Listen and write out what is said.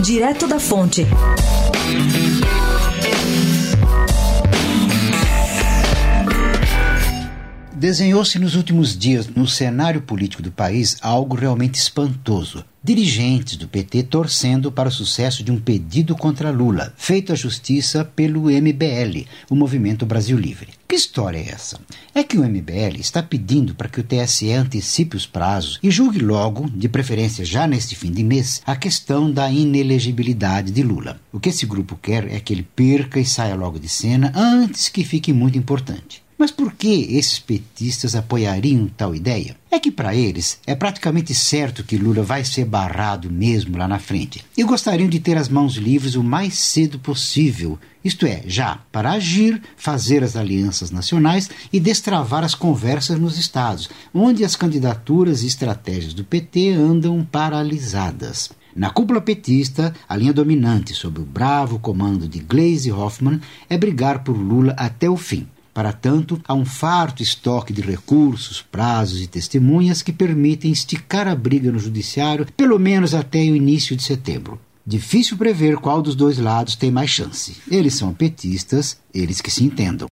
Direto da Fonte. Desenhou-se nos últimos dias, no cenário político do país, algo realmente espantoso. Dirigentes do PT torcendo para o sucesso de um pedido contra Lula, feito à justiça pelo MBL, o Movimento Brasil Livre. Que história é essa? É que o MBL está pedindo para que o TSE antecipe os prazos e julgue logo, de preferência já neste fim de mês, a questão da inelegibilidade de Lula. O que esse grupo quer é que ele perca e saia logo de cena antes que fique muito importante. Mas por que esses petistas apoiariam tal ideia? É que para eles é praticamente certo que Lula vai ser barrado mesmo lá na frente e gostariam de ter as mãos livres o mais cedo possível, isto é, já para agir, fazer as alianças nacionais e destravar as conversas nos estados, onde as candidaturas e estratégias do PT andam paralisadas. Na cúpula petista, a linha dominante sob o bravo comando de Gleisi Hoffmann é brigar por Lula até o fim. Para tanto, há um farto estoque de recursos, prazos e testemunhas que permitem esticar a briga no judiciário pelo menos até o início de setembro. Difícil prever qual dos dois lados tem mais chance. Eles são petistas, eles que se entendam.